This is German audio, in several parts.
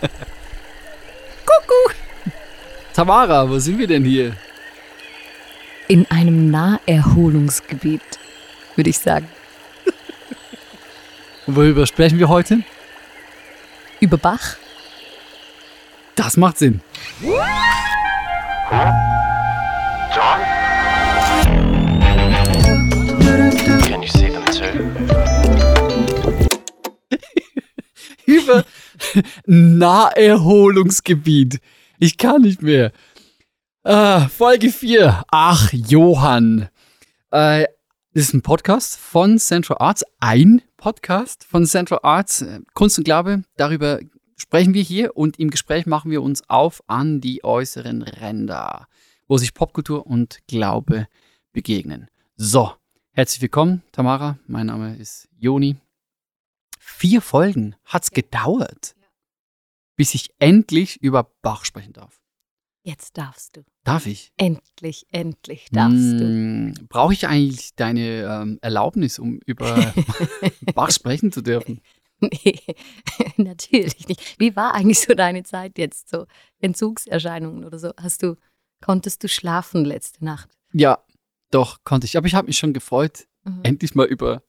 Kuckuck. Tamara, wo sind wir denn hier? In einem Naherholungsgebiet, würde ich sagen. Und worüber sprechen wir heute? Über Bach? Das macht Sinn. John? Naherholungsgebiet. Ich kann nicht mehr. Ah, Folge 4. Ach, Johann. Äh, das ist ein Podcast von Central Arts. Ein Podcast von Central Arts. äh, Kunst und Glaube. Darüber sprechen wir hier und im Gespräch machen wir uns auf an die äußeren Ränder, wo sich Popkultur und Glaube begegnen. So, herzlich willkommen, Tamara. Mein Name ist Joni. Vier Folgen hat's gedauert, bis ich endlich über Bach sprechen darf. Jetzt darfst du. Darf ich? Endlich, endlich darfst du. Mm, Brauche ich eigentlich deine ähm, Erlaubnis, um über Bach sprechen zu dürfen? Nee, natürlich nicht. Wie war eigentlich so deine Zeit jetzt? So Entzugserscheinungen oder so? Hast du, konntest du schlafen letzte Nacht? Ja, doch, konnte ich. Aber ich habe mich schon gefreut, Mhm. endlich mal über,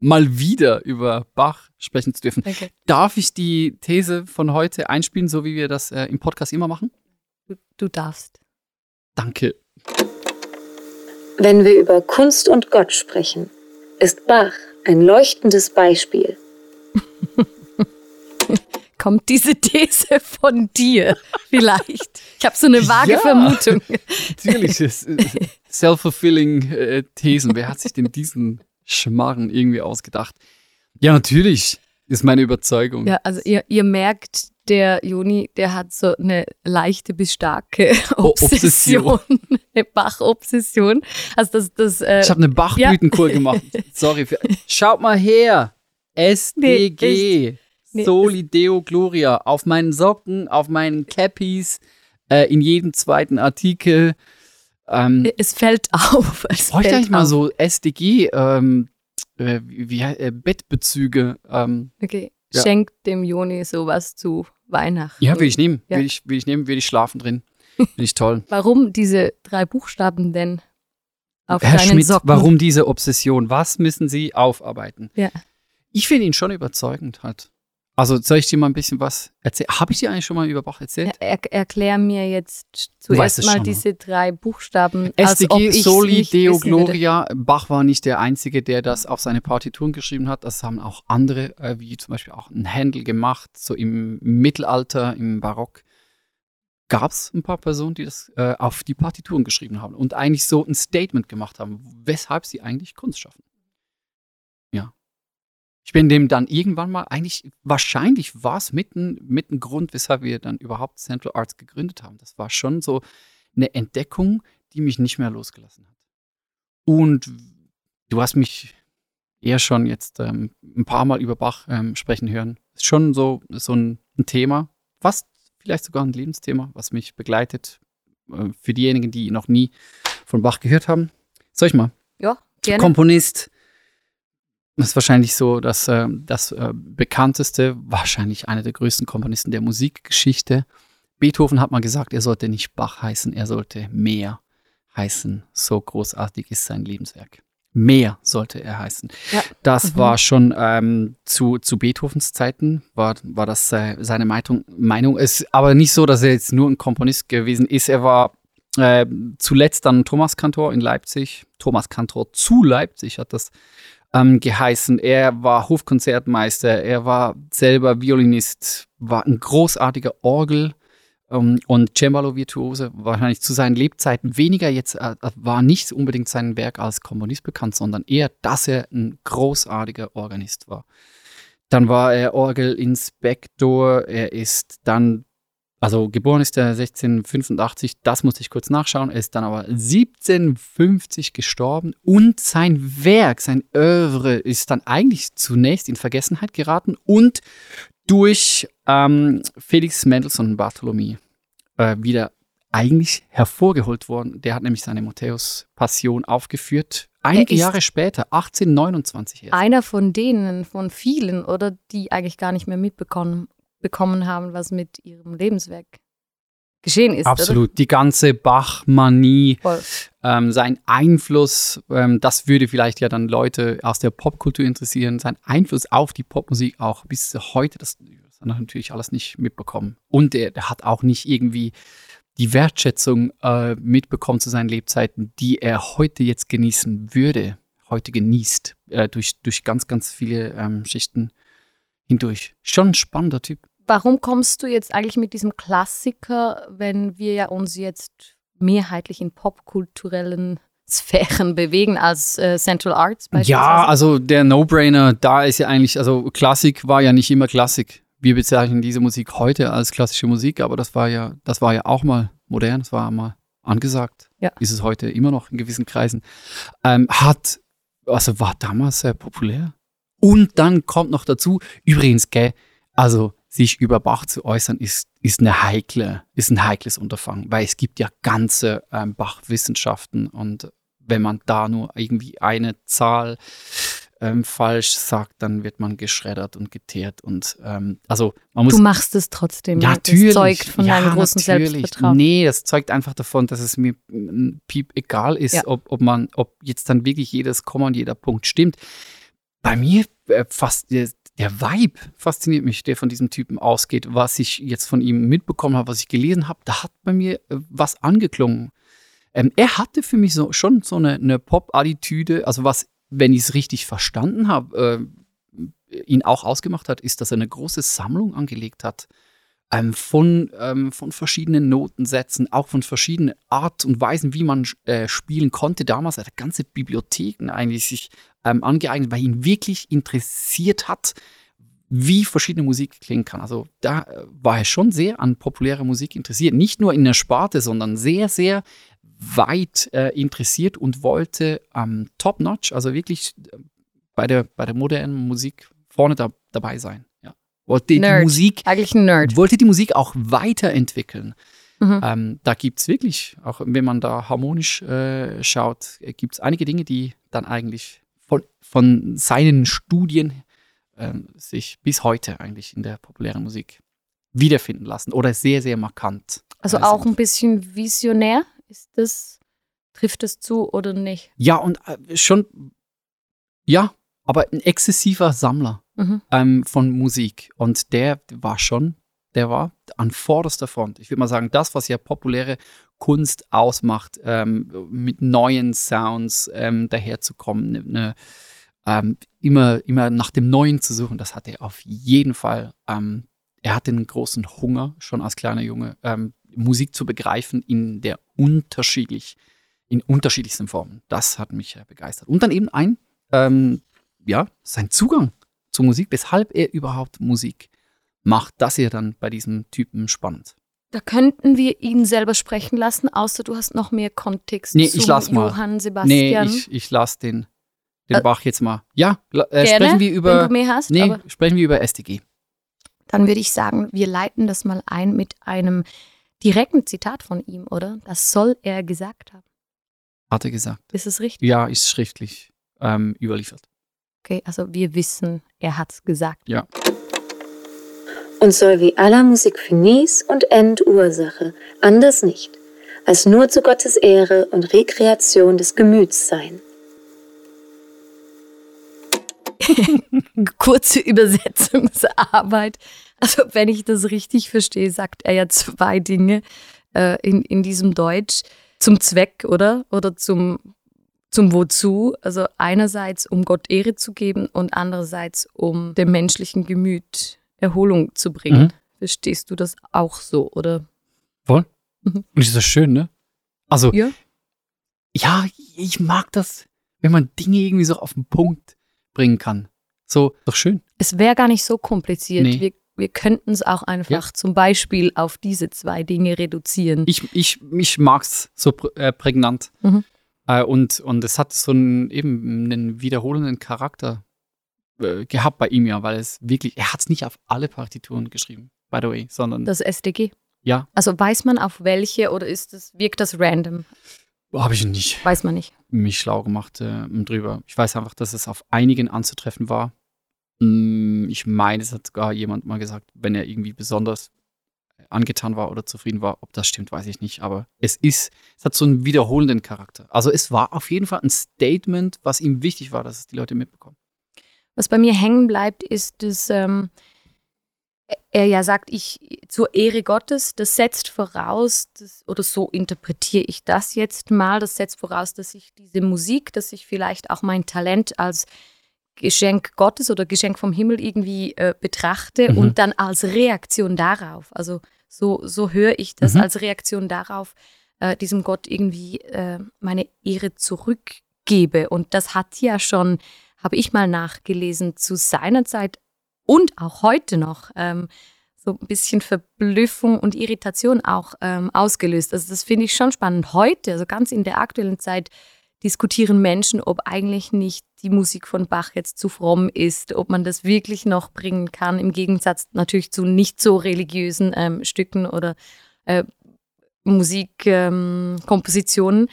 mal wieder über Bach sprechen zu dürfen. Okay. Darf ich die These von heute einspielen, so wie wir das äh, im Podcast immer machen? Du, du darfst. Danke. Wenn wir über Kunst und Gott sprechen, ist Bach ein leuchtendes Beispiel. Kommt diese These von dir vielleicht? Ich habe so eine vage Ja. Vermutung. Natürlich, self-fulfilling äh, Thesen. Wer hat sich denn diesen Schmarren irgendwie ausgedacht? Ja, natürlich ist meine Überzeugung. Ja, also ihr, ihr merkt, der Juni, der hat so eine leichte bis starke Oh, Obsession. eine Bach-Obsession. Also das, das äh, Ich habe eine Bachblütenkur gemacht. Sorry. Für, schaut mal her. SDG. Nee, Soli Deo Gloria. Auf meinen Socken, auf meinen Cappies, äh, in jedem zweiten Artikel. Ähm, es fällt auf. Es bräuchte fällt eigentlich mal auf. so SDG ähm, äh, wie, äh, Bettbezüge. Ähm, Okay, Ja. schenkt dem Joni sowas zu Weihnachten. ja, will ich nehmen. Ja. Will, ich, will ich nehmen, will ich schlafen drin. Finde ich toll. Warum diese drei Buchstaben denn auf Herr deinen Schmidt, Socken? warum diese Obsession? Was müssen Sie aufarbeiten? Ja. Ich finde ihn schon überzeugend halt. Also soll ich dir mal ein bisschen was erzählen? Habe ich dir eigentlich schon mal über Bach erzählt? Er, erklär mir jetzt zuerst mal diese drei Buchstaben. SDG Soli Deo wissen würde. Gloria. Bach war nicht der Einzige, der das auf seine Partituren geschrieben hat. Das haben auch andere, äh, wie zum Beispiel auch ein Händel gemacht, so im Mittelalter, im Barock. Gab es ein paar Personen, die das äh, auf die Partituren geschrieben haben und eigentlich so ein Statement gemacht haben, weshalb sie eigentlich Kunst schaffen. Ich bin dem dann irgendwann mal, eigentlich, wahrscheinlich war es mit ein, mit ein Grund, weshalb wir dann überhaupt Central Arts gegründet haben. Das war schon so eine Entdeckung, die mich nicht mehr losgelassen hat. Und du hast mich eher schon jetzt ähm, ein paar Mal über Bach ähm, sprechen hören. Ist schon so, so ein, ein Thema, fast vielleicht sogar ein Lebensthema, was mich begleitet. Äh, für diejenigen, die noch nie von Bach gehört haben. Soll ich mal? Ja, gerne. Komponist. Das ist wahrscheinlich so das, äh, das äh, bekannteste, wahrscheinlich einer der größten Komponisten der Musikgeschichte. Beethoven hat mal gesagt, er sollte nicht Bach heißen, er sollte mehr heißen. So großartig ist sein Lebenswerk. Mehr sollte er heißen. Ja. Das Mhm. war schon ähm, zu, zu Beethovens Zeiten, war, war das äh, seine Meinung. Meinung. Es ist aber nicht so, dass er jetzt nur ein Komponist gewesen ist. Er war äh, zuletzt dann Thomas Kantor in Leipzig. Thomas Kantor zu Leipzig hat das ähm, geheißen. Er war Hofkonzertmeister, er war selber Violinist, war ein großartiger Orgel ähm, und Cembalo-Virtuose. Wahrscheinlich zu seinen Lebzeiten weniger jetzt, äh, war nicht unbedingt sein Werk als Komponist bekannt, sondern eher, dass er ein großartiger Organist war. Dann war er Orgelinspektor, er ist dann also geboren ist er 1685, das musste ich kurz nachschauen. Er ist dann aber 1750 gestorben und sein Werk, sein Övre ist dann eigentlich zunächst in Vergessenheit geraten und durch ähm, Felix Mendelssohn Bartholomew äh, wieder eigentlich hervorgeholt worden. Der hat nämlich seine Matthäus-Passion aufgeführt. Einige Jahre später, 1829 erst. Einer von denen, von vielen, oder die eigentlich gar nicht mehr mitbekommen mitbekommen haben, was mit ihrem Lebenswerk geschehen ist. Absolut. Die ganze Bach-Manie, Oder? Ähm, sein Einfluss, ähm, das würde vielleicht ja dann Leute aus der Popkultur interessieren, sein Einfluss auf die Popmusik auch bis heute, das, das hat natürlich alles nicht mitbekommen. Und er, er hat auch nicht irgendwie die Wertschätzung äh, mitbekommen zu seinen Lebzeiten, die er heute jetzt genießen würde, heute genießt, äh, durch, durch ganz, ganz viele ähm, Schichten hindurch. Schon ein spannender Typ. Warum kommst du jetzt eigentlich mit diesem Klassiker, wenn wir ja uns jetzt mehrheitlich in popkulturellen Sphären bewegen als äh, Central Arts beispielsweise? Ja, also der No-Brainer, da ist ja eigentlich, also Klassik war ja nicht immer Klassik. Wir bezeichnen diese Musik heute als klassische Musik, aber das war ja, das war ja auch mal modern, das war mal angesagt. Ja. Ist es heute immer noch in gewissen Kreisen. Ähm, hat, also war damals sehr populär. Und dann kommt noch dazu, übrigens, gell, also sich über Bach zu äußern, ist, ist eine heikle, ist ein heikles Unterfangen, weil es gibt ja ganze ähm, Bach-Wissenschaften und wenn man da nur irgendwie eine Zahl ähm, falsch sagt, dann wird man geschreddert und geteert und ähm, also man muss Du machst es trotzdem. ja, ne? natürlich. Das zeugt von ja, deinem großen natürlich. Selbstvertrauen. Nee, das zeugt einfach davon, dass es mir mm, piep egal ist, Ja. ob, ob man, ob jetzt dann wirklich jedes Komma und jeder Punkt stimmt. Bei mir äh, fast der, der Vibe fasziniert mich, der von diesem Typen ausgeht, was ich jetzt von ihm mitbekommen habe, was ich gelesen habe, da hat bei mir äh, was angeklungen. Ähm, er hatte für mich so schon so eine, eine Pop-Attitüde, also was, wenn ich es richtig verstanden habe, äh, ihn auch ausgemacht hat, ist, dass er eine große Sammlung angelegt hat ähm, von, ähm, von verschiedenen Notensätzen, auch von verschiedenen Art und Weisen, wie man äh, spielen konnte. Damals hat er ganze Bibliotheken eigentlich sich ähm, angeeignet, weil ihn wirklich interessiert hat, wie verschiedene Musik klingen kann. Also da äh, war er schon sehr an populärer Musik interessiert. Nicht nur in der Sparte, sondern sehr, sehr weit äh, interessiert und wollte ähm, top-notch, also wirklich äh, bei der, bei der modernen Musik vorne da, dabei sein. Ja. Wollte die Nerd. Musik Eigentlich ein Nerd. wollte die Musik auch weiterentwickeln. Mhm. Ähm, da gibt es wirklich, auch wenn man da harmonisch äh, schaut, gibt es einige Dinge, die dann eigentlich von, von seinen Studien ähm, sich bis heute eigentlich in der populären Musik wiederfinden lassen oder sehr, sehr markant. Also äh, auch sind. ein bisschen visionär. Ist das, trifft es zu oder nicht? Ja, und äh, schon, ja, aber ein exzessiver Sammler Mhm. ähm, von Musik. Und der war schon, der war an vorderster Front. Ich würde mal sagen, das, was ja populäre Kunst ausmacht, ähm, mit neuen Sounds ähm, daherzukommen, ne, ne, ähm, immer, immer nach dem Neuen zu suchen, das hat er auf jeden Fall. Ähm, er hatte einen großen Hunger, schon als kleiner Junge, ähm, Musik zu begreifen in der unterschiedlich, in unterschiedlichsten Formen. Das hat mich begeistert. Und dann eben ein, ähm, ja, sein Zugang zur Musik, weshalb er überhaupt Musik macht. Das ist dann bei diesem Typen spannend. Da könnten wir ihn selber sprechen lassen, außer du hast noch mehr Kontext Nee, zu ich lass mal. Johann Nee, Sebastian. ich, ich lasse den, den Äh, Bach jetzt mal. Ja, äh, Gerne, sprechen wir wenn über. du mehr hast. Nee, sprechen wir über SDG. dann würde ich sagen, wir leiten das mal ein mit einem direkten Zitat von ihm, oder? Das soll er gesagt haben. Hat er gesagt. Ist es richtig? Ja, ist schriftlich ähm, überliefert. Okay, also wir wissen, er hat es gesagt. Ja. Und soll wie aller Musik Finis und Endursache, anders nicht, als nur zu Gottes Ehre und Rekreation des Gemüts sein. Kurze Übersetzungsarbeit. Also wenn ich das richtig verstehe, sagt er ja zwei Dinge äh, in, in diesem Deutsch. Zum Zweck, oder? Oder zum, zum Wozu. Also einerseits, um Gott Ehre zu geben und andererseits, um dem menschlichen Gemüt Erholung zu bringen. Mhm. Verstehst du das auch so, oder? Voll. Mhm. Und ist das schön, ne? Also, Ja. ja, ich mag das, wenn man Dinge irgendwie so auf den Punkt bringen kann. So, doch schön. Es wäre gar nicht so kompliziert. Nee. Wir, wir könnten es auch einfach Ja. zum Beispiel auf diese zwei Dinge reduzieren. Ich, ich, ich mag es so prä äh, prägnant. Mhm. Äh, und, und es hat so einen, eben einen wiederholenden Charakter äh, gehabt bei ihm ja, weil es wirklich, er hat es nicht auf alle Partituren geschrieben, by the way, sondern Das SDG. ja, Also weiß man auf welche oder ist das, wirkt das random? habe ich nicht Weiß man nicht. mich schlau gemacht äh, drüber. Ich weiß einfach, dass es auf einigen anzutreffen war. Mm, Ich meine, es hat sogar jemand mal gesagt, wenn er irgendwie besonders angetan war oder zufrieden war. Ob das stimmt, weiß ich nicht. Aber es ist, es hat so einen wiederholenden Charakter. Also es war auf jeden Fall ein Statement, was ihm wichtig war, dass es die Leute mitbekommen. Was bei mir hängen bleibt, ist, dass ähm, er ja sagt, ich zur Ehre Gottes, das setzt voraus, dass, oder so interpretiere ich das jetzt mal, das setzt voraus, dass ich diese Musik, dass ich vielleicht auch mein Talent als Geschenk Gottes oder Geschenk vom Himmel irgendwie äh, betrachte Mhm. und dann als Reaktion darauf, also so, so höre ich das Mhm. als Reaktion darauf, äh, diesem Gott irgendwie äh, meine Ehre zurückgebe. Und das hat ja schon, habe ich mal nachgelesen, zu seiner Zeit und auch heute noch ähm, so ein bisschen Verblüffung und Irritation auch ähm, ausgelöst. Also das finde ich schon spannend. Heute, also ganz in der aktuellen Zeit, diskutieren Menschen, ob eigentlich nicht die Musik von Bach jetzt zu fromm ist, ob man das wirklich noch bringen kann, im Gegensatz natürlich zu nicht so religiösen ähm, Stücken oder äh, Musikkompositionen. Ähm.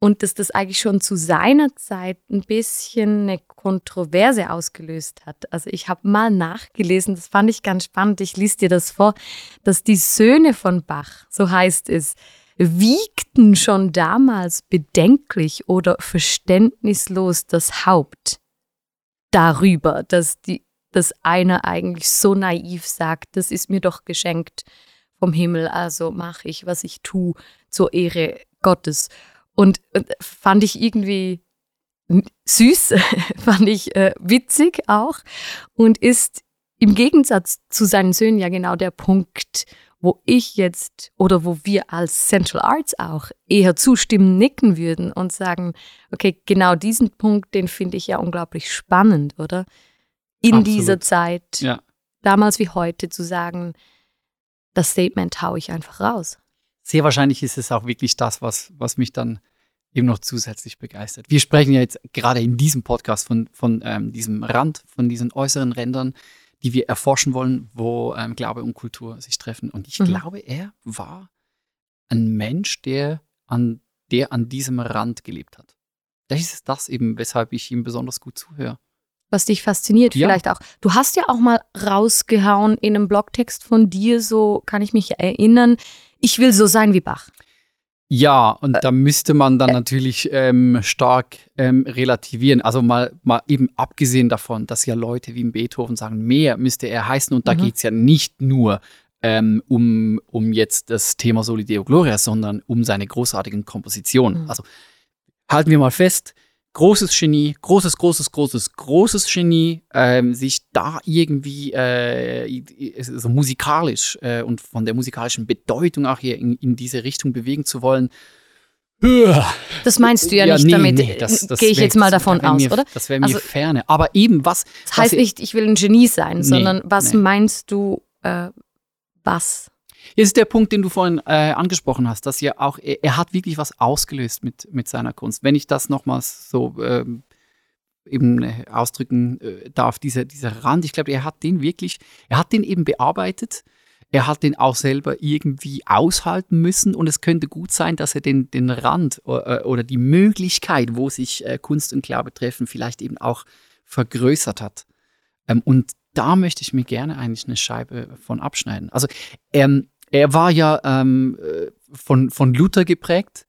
Und dass das eigentlich schon zu seiner Zeit ein bisschen eine Kontroverse ausgelöst hat. Also ich habe mal nachgelesen, das fand ich ganz spannend, ich lese dir das vor, dass die Söhne von Bach, so heißt es, wiegten schon damals bedenklich oder verständnislos das Haupt darüber, dass, die, dass einer eigentlich so naiv sagt, das ist mir doch geschenkt vom Himmel, also mache ich, was ich tue, zur Ehre Gottes. Und, und fand ich irgendwie süß, fand ich äh, witzig auch und ist im Gegensatz zu seinen Söhnen ja genau der Punkt, wo ich jetzt oder wo wir als Central Arts auch eher zustimmen, nicken würden und sagen, okay, genau diesen Punkt, den finde ich ja unglaublich spannend, oder? In Absolut. dieser Zeit, Ja. damals wie heute, zu sagen, das Statement haue ich einfach raus. Sehr wahrscheinlich ist es auch wirklich das, was, was mich dann eben noch zusätzlich begeistert. Wir sprechen ja jetzt gerade in diesem Podcast von, von ähm, diesem Rand, von diesen äußeren Rändern, die wir erforschen wollen, wo ähm, Glaube und Kultur sich treffen. Und ich Mhm. glaube, er war ein Mensch, der an, der an diesem Rand gelebt hat. Vielleicht ist es das eben, weshalb ich ihm besonders gut zuhöre. Was dich fasziniert Ja. vielleicht auch. Du hast ja auch mal rausgehauen in einem Blogtext von dir, so kann ich mich erinnern, ich will so sein wie Bach. Ja, und da müsste man dann natürlich ähm, stark ähm, relativieren. Also mal, mal eben abgesehen davon, dass ja Leute wie Beethoven sagen, mehr müsste er heißen. Und da Mhm. geht es ja nicht nur ähm, um, um jetzt das Thema Soli Deo Gloria, sondern um seine großartigen Kompositionen. Mhm. Also halten wir mal fest, großes Genie, großes, großes, großes, großes Genie, ähm, sich da irgendwie äh, so musikalisch äh, und von der musikalischen Bedeutung auch hier in, in diese Richtung bewegen zu wollen. Das meinst du ja, nicht nee, damit, nee, gehe ich jetzt mal davon aus, mir, oder? Das wäre mir Also- ferne. Aber eben was. Das heißt was nicht, ich will ein Genie sein, Nee, sondern was meinst du, äh, was? Jetzt ist der Punkt, den du vorhin äh, angesprochen hast, dass ja auch, er, er hat wirklich was ausgelöst mit, mit seiner Kunst. Wenn ich das nochmals so ähm, eben äh, ausdrücken äh, darf, dieser, dieser Rand, ich glaube, er hat den wirklich, er hat den eben bearbeitet. Er hat den auch selber irgendwie aushalten müssen und es könnte gut sein, dass er den, den Rand äh, oder die Möglichkeit, wo sich äh, Kunst und Glaube treffen, vielleicht eben auch vergrößert hat. Ähm, und da möchte ich mir gerne eigentlich eine Scheibe von abschneiden. Also ähm, er war ja ähm, äh, von, von Luther geprägt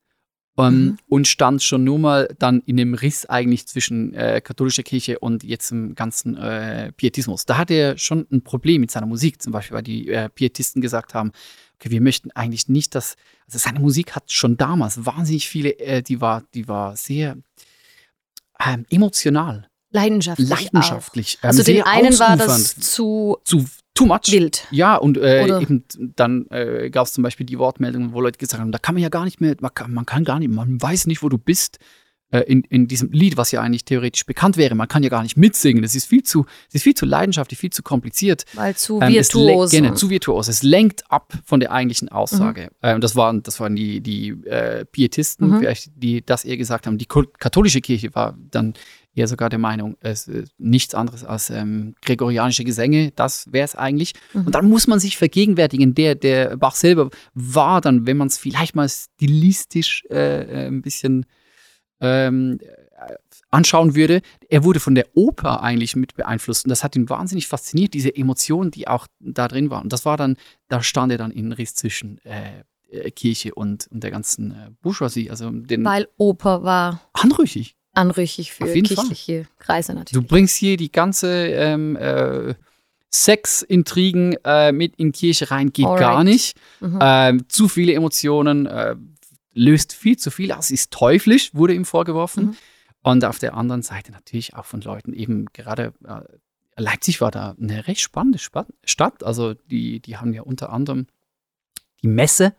ähm, Mhm. und stand schon nur mal dann in dem Riss eigentlich zwischen äh, katholischer Kirche und jetzt im ganzen äh, Pietismus. Da hatte er schon ein Problem mit seiner Musik, zum Beispiel, weil die äh, Pietisten gesagt haben, okay, wir möchten eigentlich nicht, dass, also seine Musik hat schon damals wahnsinnig viele, äh, die war, die war sehr ähm, emotional, Leidenschaftlich. leidenschaftlich. Auch. Also ähm, den einen war das zu zu too much. wild. Ja, und äh, eben dann äh, gab es zum Beispiel die Wortmeldungen, wo Leute gesagt haben, da kann man ja gar nicht mehr, man kann, man kann gar nicht, man weiß nicht, wo du bist äh, in, in diesem Lied, was ja eigentlich theoretisch bekannt wäre. Man kann ja gar nicht mitsingen. Das ist viel zu, das ist viel zu leidenschaftlich, viel zu kompliziert. Weil zu Ähm, virtuos. Genau, zu virtuos. Es lenkt ab von der eigentlichen Aussage. Mhm. Ähm, das waren, das waren die, die äh, Pietisten, Mhm. vielleicht, die das eher gesagt haben. Die katholische Kirche war dann eher sogar der Meinung, es ist nichts anderes als ähm, gregorianische Gesänge. Das wäre es eigentlich. Mhm. Und dann muss man sich vergegenwärtigen, der, der Bach selber war dann, wenn man es vielleicht mal stilistisch äh, äh, ein bisschen ähm, anschauen würde, er wurde von der Oper eigentlich mit beeinflusst und das hat ihn wahnsinnig fasziniert, diese Emotionen, die auch da drin waren. Und das war dann, da stand er dann in Riss zwischen äh, äh, Kirche und, und der ganzen äh, Bourgeoisie, also den Weil Oper war anrüchig. Anrüchig für jeden Fall. kirchliche Kreise Du natürlich. bringst hier die ganze ähm, äh, Sexintrigen äh, mit in Kirche rein, geht Alright. gar nicht. Mhm. Ähm, zu viele Emotionen, äh, löst viel zu viel aus, ist teuflisch, wurde ihm vorgeworfen. Mhm. Und auf der anderen Seite natürlich auch von Leuten eben gerade, äh, Leipzig war da eine recht spannende Spa- Stadt. Also die, die haben ja unter anderem die Messe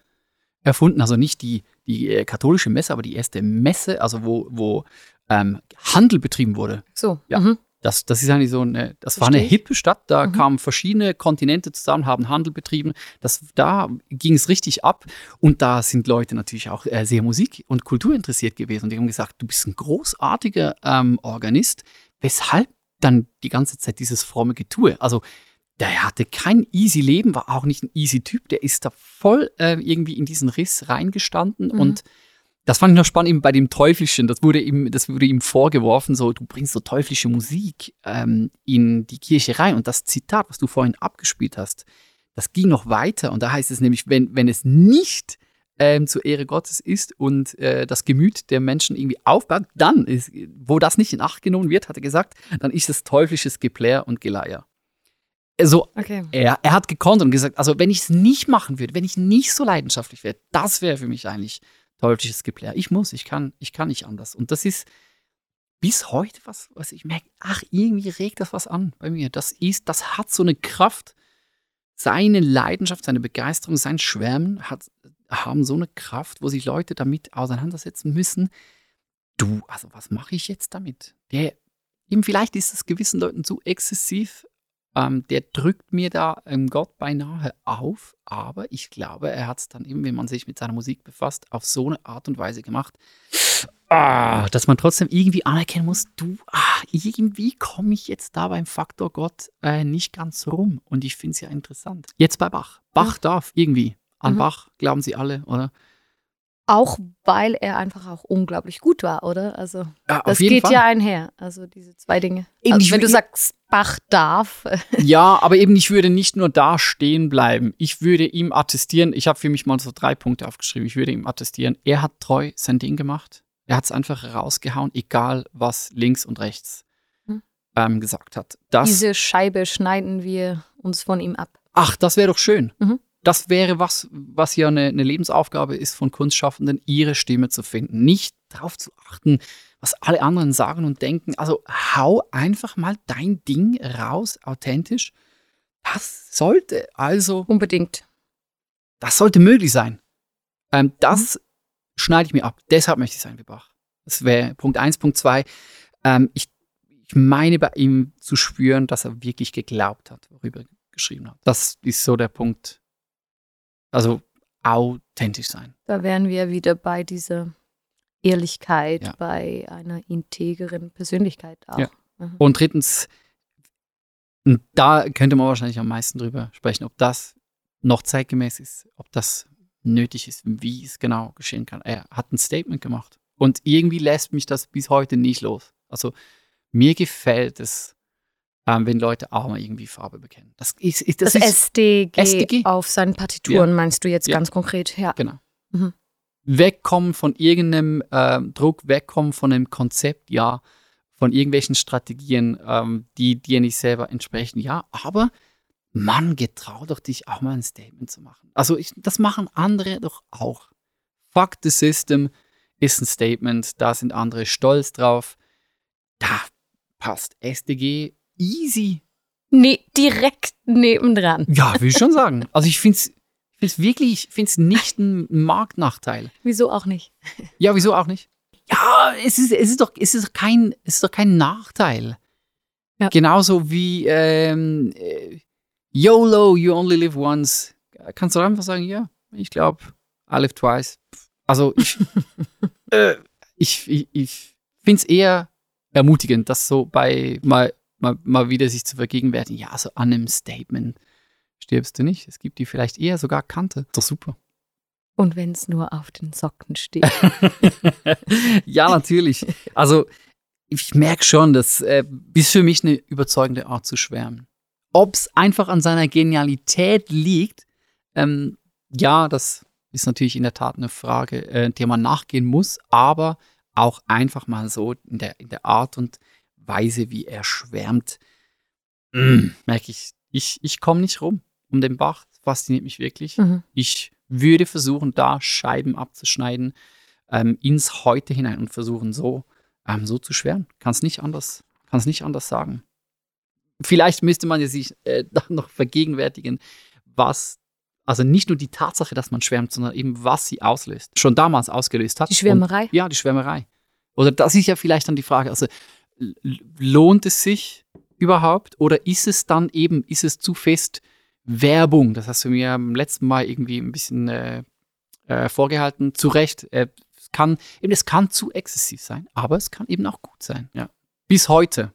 erfunden, also nicht die, die äh, katholische Messe, aber die erste Messe, also wo, wo ähm, Handel betrieben wurde. so. Ja. Mhm. Das, das ist eigentlich so eine, das war eine Verstehe hippe Stadt, da Mhm. kamen verschiedene Kontinente zusammen, haben Handel betrieben. Das, da ging es richtig ab. Und da sind Leute natürlich auch äh, sehr Musik- und Kultur interessiert gewesen. Und die haben gesagt, du bist ein großartiger ähm, Organist. Weshalb dann die ganze Zeit dieses fromme Getue? Also der hatte kein easy Leben, war auch nicht ein easy Typ. Der ist da voll äh, irgendwie in diesen Riss reingestanden Mhm. und das fand ich noch spannend eben bei dem Teuflischen. Das wurde ihm, das wurde ihm vorgeworfen, so du bringst so teuflische Musik ähm, in die Kirche rein. Und das Zitat, was du vorhin abgespielt hast, das ging noch weiter. Und da heißt es nämlich, wenn, wenn es nicht ähm, zur Ehre Gottes ist und äh, das Gemüt der Menschen irgendwie aufbaut, dann ist, wo das nicht in Acht genommen wird, hat er gesagt, dann ist es teuflisches Geplär und Geleier. Also Okay. er, er hat gekontert und gesagt, also wenn ich es nicht machen würde, wenn ich nicht so leidenschaftlich wäre, das wäre für mich eigentlich teuflisches Geplär. Ich muss, ich kann, ich kann nicht anders. Und das ist bis heute was, was ich merke, ach, irgendwie regt das was an bei mir. Das ist, das hat so eine Kraft. Seine Leidenschaft, seine Begeisterung, sein Schwärmen hat, haben so eine Kraft, wo sich Leute damit auseinandersetzen müssen. Du, also was mache ich jetzt damit? Der, eben vielleicht ist es gewissen Leuten zu exzessiv, ähm, der drückt mir da ähm, Gott beinahe auf, aber ich glaube, er hat es dann eben, wenn man sich mit seiner Musik befasst, auf so eine Art und Weise gemacht, ah, dass man trotzdem irgendwie anerkennen muss, du, ah, irgendwie komme ich jetzt da beim Faktor Gott äh, nicht ganz rum. Und ich finde es ja interessant. Jetzt bei Bach. Bach darf irgendwie. An Mhm. Bach glauben sie alle, oder? Auch weil er einfach auch unglaublich gut war, oder? Also Ja, das geht ja einher. Also diese zwei Dinge. Eben, Also, wenn du sagst, Bach darf, Ja, aber eben, ich würde nicht nur da stehen bleiben. Ich würde ihm attestieren, ich habe für mich mal so drei Punkte aufgeschrieben, ich würde ihm attestieren, er hat treu sein Ding gemacht. Er hat es einfach rausgehauen, egal was links und rechts Hm. ähm, gesagt hat. Das, diese Scheibe schneiden wir uns von ihm ab. ach, das wäre doch schön. Mhm. Das wäre was, was ja eine, eine Lebensaufgabe ist von Kunstschaffenden, ihre Stimme zu finden. Nicht darauf zu achten, was alle anderen sagen und denken. Also hau einfach mal dein Ding raus, authentisch. Das sollte also, Unbedingt. das sollte möglich sein. Ähm, das schneide ich mir ab. Deshalb möchte ich sein wie Bach. Das wäre Punkt eins, Punkt zwei. Ähm, ich, ich meine bei ihm zu spüren, dass er wirklich geglaubt hat, worüber er geschrieben hat. Das ist so der Punkt. Also authentisch sein. Da wären wir wieder bei dieser Ehrlichkeit, Ja. bei einer integeren Persönlichkeit auch. Ja. Mhm. Und drittens, und da könnte man wahrscheinlich am meisten drüber sprechen, ob das noch zeitgemäß ist, ob das nötig ist, wie es genau geschehen kann. Er hat ein Statement gemacht. Und irgendwie lässt mich das bis heute nicht los. Also mir gefällt es, ähm, wenn Leute auch mal irgendwie Farbe bekennen. Das ist, ist, das Das, ist SDG, SDG? auf seinen Partituren meinst du jetzt Ja. ganz konkret? Ja. Genau. Mhm. Wegkommen von irgendeinem ähm, Druck, wegkommen von einem Konzept, ja, von irgendwelchen Strategien, ähm, die dir nicht selber entsprechen, ja, aber Mann, getrau doch dich auch mal ein Statement zu machen. Also ich, das machen andere doch auch. Fuck the system ist ein Statement, da sind andere stolz drauf. Da passt SDG easy. Nee, direkt nebendran. Ja, will ich schon sagen. Also ich finde es find's wirklich, ich finde es nicht ein Marktnachteil. Wieso auch nicht? Ja, wieso auch nicht? Ja, es ist, es ist, doch, es ist, doch, kein, es ist doch kein Nachteil. Ja. Genauso wie ähm, äh, YOLO, you only live once. Kannst du einfach sagen, ja, ich glaube, I live twice. Also ich, äh, ich, ich, ich finde es eher ermutigend, das so bei mal, mal, mal wieder sich zu vergegenwärtigen. Ja, so an einem Statement stirbst du nicht. Es gibt die vielleicht eher sogar Kante. Ist doch super. Und wenn es nur auf den Socken steht. ja, natürlich. Also ich merke schon, das äh, ist für mich eine überzeugende Art zu schwärmen. Ob es einfach an seiner Genialität liegt, ähm, ja, das ist natürlich in der Tat eine Frage, äh, der man nachgehen muss, aber auch einfach mal so in der, in der Art und Weise, wie er schwärmt, mm, merke ich, ich, ich komme nicht rum um den Bach. Das fasziniert mich wirklich. Mhm. Ich würde versuchen, da Scheiben abzuschneiden ähm, ins Heute hinein und versuchen, so, ähm, so zu schwärmen. Kann es nicht anders, kann es nicht anders sagen. Vielleicht müsste man ja sich äh, dann noch vergegenwärtigen, was, also nicht nur die Tatsache, dass man schwärmt, sondern eben, was sie auslöst. Schon damals ausgelöst hat. Die Schwärmerei? Und, ja, die Schwärmerei. Oder das ist ja vielleicht dann die Frage, also lohnt es sich überhaupt oder ist es dann eben, ist es zu fest Werbung? Das hast du mir am letzten Mal irgendwie ein bisschen äh, äh, vorgehalten. Zu Recht. Äh, es kann, eben, es kann zu exzessiv sein, aber es kann eben auch gut sein. Ja. Bis heute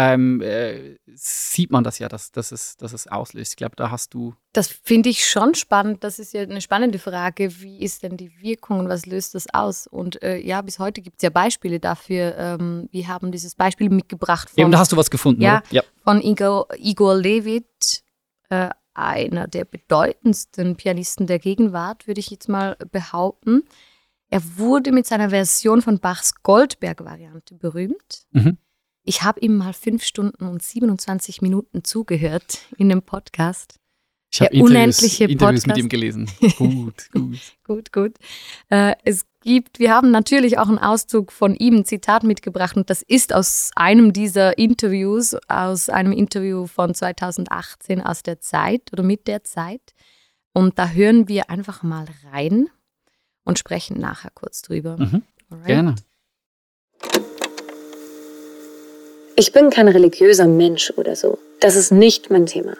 ähm, äh, sieht man das ja, dass, dass, es, dass es auslöst. Ich glaube, da hast du. Das finde ich schon spannend. Das ist ja eine spannende Frage. Wie ist denn die Wirkung und was löst das aus? Und äh, ja, bis heute gibt es ja Beispiele dafür. Ähm, wir haben dieses Beispiel mitgebracht Eben, von, da hast du was gefunden, Ja. Ja. von Igor, Igor Levit, äh, einer der bedeutendsten Pianisten der Gegenwart, würde ich jetzt mal behaupten. Er wurde mit seiner Version von Bachs Goldberg-Variante berühmt. Mhm. Ich habe ihm mal fünf Stunden und 27 Minuten zugehört in dem Podcast. Ich habe Interviews, unendliche Interviews mit Podcast. ihm gelesen. Gut, gut. Gut, gut. Äh, es gibt, wir haben natürlich auch einen Auszug von ihm, ein Zitat mitgebracht und das ist aus einem dieser Interviews, aus einem Interview von 2018 aus der Zeit oder mit der Zeit. Und da hören wir einfach mal rein und sprechen nachher kurz drüber. Mhm. Gerne. Ich bin kein religiöser Mensch oder so. Das ist nicht mein Thema.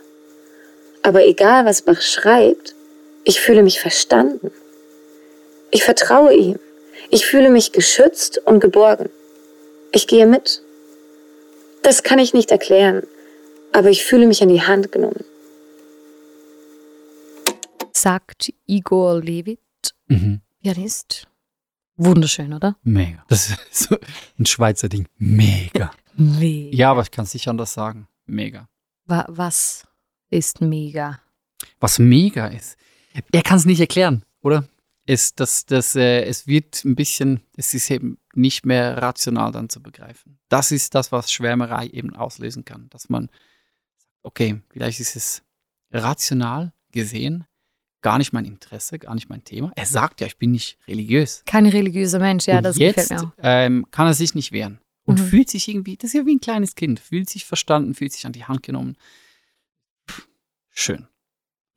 Aber egal, was Bach schreibt, ich fühle mich verstanden. Ich vertraue ihm. Ich fühle mich geschützt und geborgen. Ich gehe mit. Das kann ich nicht erklären, aber ich fühle mich an die Hand genommen. Sagt Igor Levit, Mhm. Pianist. Wunderschön, oder? Mega. Das ist so ein Schweizer Ding. Mega. Mega. Ja, aber ich kann es nicht anders sagen. Mega. Wa- Was ist mega? Was mega ist. Er kann es nicht erklären, oder? Es, das, das, äh, es wird ein bisschen, es ist eben nicht mehr rational dann zu begreifen. Das ist das, was Schwärmerei eben auslösen kann. Dass man, okay, vielleicht ist es rational gesehen gar nicht mein Interesse, gar nicht mein Thema. Er sagt ja, ich bin nicht religiös. Kein religiöser Mensch, ja, und das jetzt gefällt mir auch. ähm, kann er sich nicht wehren. Und Mhm. fühlt sich irgendwie, das ist ja wie ein kleines Kind, fühlt sich verstanden, fühlt sich an die Hand genommen. Pff, Schön.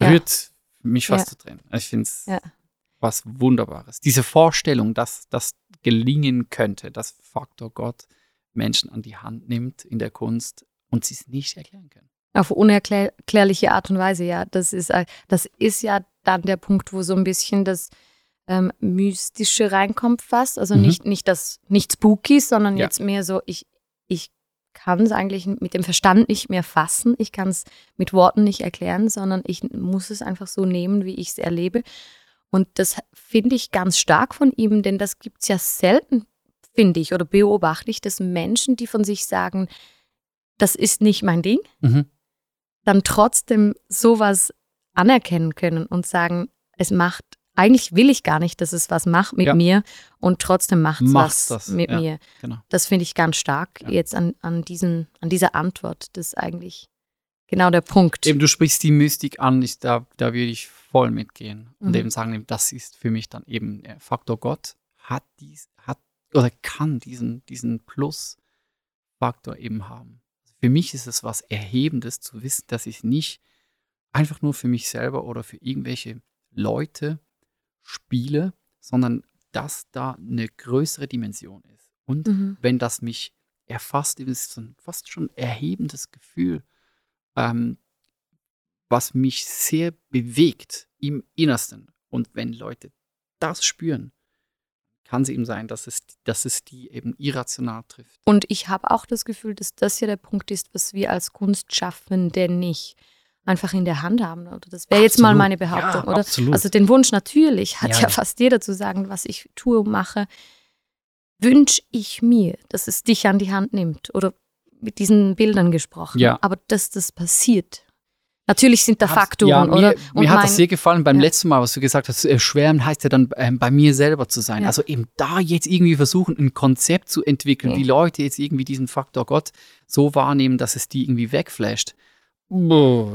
Ja. Rührt mich fast Ja. zu Tränen. Ich finde es Ja. was Wunderbares. Diese Vorstellung, dass das gelingen könnte, dass Faktor Gott Menschen an die Hand nimmt in der Kunst und sie es nicht erklären können. Auf unerklärliche Art und Weise, ja. Das ist, äh, das ist ja dann der Punkt, wo so ein bisschen das ähm, Mystische reinkommt fast. Also Mhm. nicht, nicht das, nicht spooky, sondern Ja. jetzt mehr so, ich, ich kann es eigentlich mit dem Verstand nicht mehr fassen. Ich kann es mit Worten nicht erklären, sondern ich muss es einfach so nehmen, wie ich es erlebe. Und das finde ich ganz stark von ihm, denn das gibt es ja selten, finde ich, oder beobachte ich, dass Menschen, die von sich sagen, das ist nicht mein Ding, Mhm. dann trotzdem sowas anerkennen können und sagen, es macht, eigentlich will ich gar nicht, dass es was macht mit Ja. mir und trotzdem macht es was das, mit ja. mir. Genau. Das finde ich ganz stark Ja. jetzt an, an, diesen, an dieser Antwort. Das ist eigentlich genau der Punkt. Eben, du sprichst die Mystik an, ich, da, da würde ich voll mitgehen. Und Mhm. eben sagen, das ist für mich dann eben äh, Faktor Gott, hat dies, hat oder kann diesen, diesen Plus-Faktor eben haben. Für mich ist es was Erhebendes zu wissen, dass ich nicht einfach nur für mich selber oder für irgendwelche Leute spiele, sondern dass da eine größere Dimension ist. Und Mhm. wenn das mich erfasst, ist es so ein fast schon erhebendes Gefühl, ähm, was mich sehr bewegt im Innersten. Und wenn Leute das spüren, kann es eben sein, dass es, dass es die eben irrational trifft. Und ich habe auch das Gefühl, dass das ja der Punkt ist, was wir als Kunstschaffende nicht einfach in der Hand haben. Oder das wäre jetzt mal meine Behauptung, Ja, oder? absolut. Also den Wunsch natürlich hat Ja, ja, fast jeder zu sagen, was ich tue und mache, wünsche ich mir, dass es dich an die Hand nimmt oder mit diesen Bildern gesprochen. Ja. Aber dass das passiert. Natürlich sind da Hat- Faktoren, ja, mir, oder? Mir hat das mein- sehr gefallen beim Ja. letzten Mal, was du gesagt hast. Äh, schwärmen heißt ja dann ähm, bei mir selber zu sein. Ja. Also eben da jetzt irgendwie versuchen, ein Konzept zu entwickeln, wie Leute jetzt irgendwie diesen Faktor Gott so wahrnehmen, dass es die irgendwie wegflasht.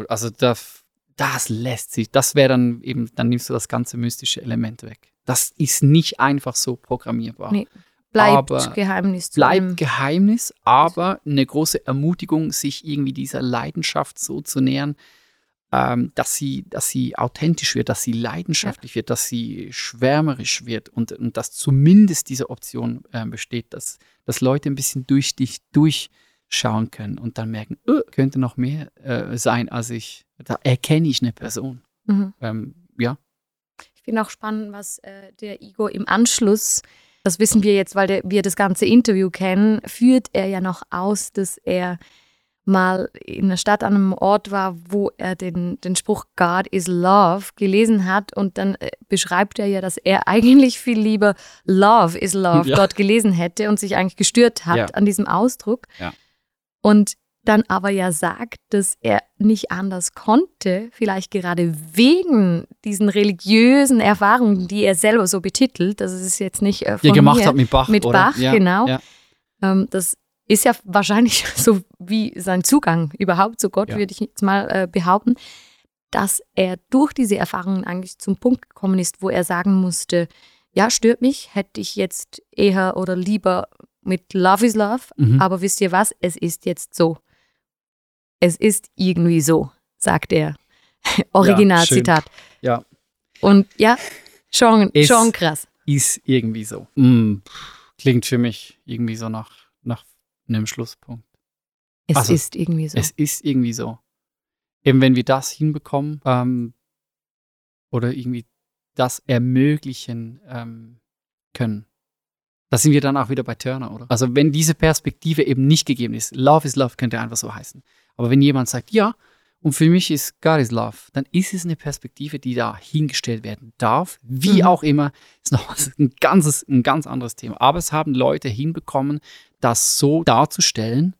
Also das, das lässt sich, das wäre dann eben, dann nimmst du das ganze mystische Element weg. Das ist nicht einfach so programmierbar. Nee, bleibt Aber Geheimnis zu bleibt Geheimnis, aber eine große Ermutigung, sich irgendwie dieser Leidenschaft so zu nähern, ähm, dass, sie, dass sie authentisch wird, dass sie leidenschaftlich wird, dass sie schwärmerisch wird und, und dass zumindest diese Option äh, besteht, dass, dass Leute ein bisschen durch dich durchschauen können und dann merken, äh, könnte noch mehr äh, sein, als ich, da erkenne ich eine Person. Mhm. Ähm, ja, Ich finde auch spannend, was äh, der Igor im Anschluss, das wissen wir jetzt, weil der, wir das ganze Interview kennen, führt er ja noch aus, dass er mal in einer Stadt an einem Ort war, wo er den, den Spruch God is Love gelesen hat und dann äh, beschreibt er ja, dass er eigentlich viel lieber Love is Love Ja. dort gelesen hätte und sich eigentlich gestört hat Ja. an diesem Ausdruck. Ja. Und dann aber ja sagt, dass er nicht anders konnte, vielleicht gerade wegen diesen religiösen Erfahrungen, die er selber so betitelt, das ist jetzt nicht äh, von ihr gemacht mir, habt mit Bach. mit oder? Bach, ja, genau. Ja. ähm, das ist ja wahrscheinlich so wie sein Zugang überhaupt zu Gott, Ja. würde ich jetzt mal äh, behaupten, dass er durch diese Erfahrungen eigentlich zum Punkt gekommen ist, wo er sagen musste, ja, stört mich, hätte ich jetzt eher oder lieber mit Love is Love, Mhm. aber wisst ihr was, es ist jetzt so. Es ist irgendwie so, sagt er. Originalzitat. Ja. Und ja, schon, Es- schon krass. ist irgendwie so. Mm, klingt für mich irgendwie so nach, nach einem Schlusspunkt. Es Also, ist irgendwie so. Es ist irgendwie so. Eben wenn wir das hinbekommen ähm, oder irgendwie das ermöglichen ähm, können, da sind wir dann auch wieder bei Turner, oder? Also wenn diese Perspektive eben nicht gegeben ist, Love is Love könnte einfach so heißen. Aber wenn jemand sagt, ja, und für mich ist God is Love, dann ist es eine Perspektive, die da hingestellt werden darf. Wie Mhm. auch immer, ist noch ein, ganzes, ein ganz anderes Thema. Aber es haben Leute hinbekommen, das so darzustellen,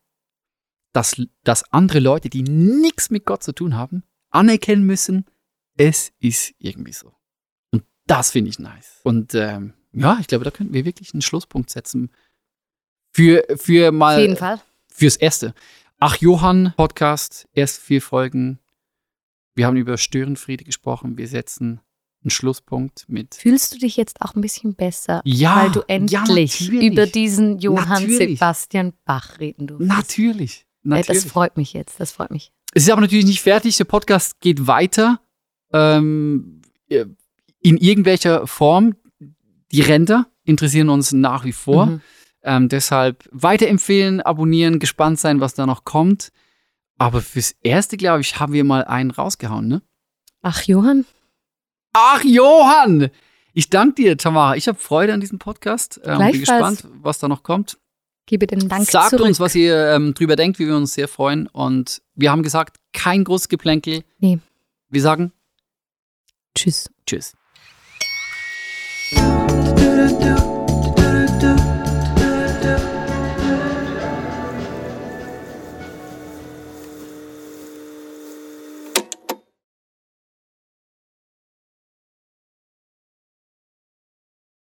dass, dass andere Leute, die nichts mit Gott zu tun haben, anerkennen müssen, es ist irgendwie so. Und das finde ich nice. Und ähm, ja, ich glaube, da könnten wir wirklich einen Schlusspunkt setzen. Für, für mal Auf jeden Fall. fürs Erste. Ach, Johann Podcast, erst vier Folgen. Wir haben über Störenfriede gesprochen. Wir setzen einen Schlusspunkt mit. Fühlst du dich jetzt auch ein bisschen besser, Ja, weil du ja, endlich natürlich. über diesen Johann Natürlich. Sebastian Bach reden durftest? Natürlich. Natürlich. Das freut mich jetzt, das freut mich. Es ist aber natürlich nicht fertig. Der Podcast geht weiter. Ähm, in irgendwelcher Form. Die Rente interessieren uns nach wie vor. Mhm. Ähm, deshalb weiterempfehlen, abonnieren, gespannt sein, was da noch kommt. Aber fürs Erste, glaube ich, haben wir mal einen rausgehauen, ne? Ach, Johann, Ach, Johann! Ich danke dir, Tamara. Ich habe Freude an diesem Podcast. Ähm, bin gespannt, was da noch kommt. gebe den Dank Sagt zurück. uns, was ihr ähm, drüber denkt, wie wir uns sehr freuen. Und wir haben gesagt, kein großes Geplänkel. Nee. Wir sagen Tschüss. Tschüss. Do do do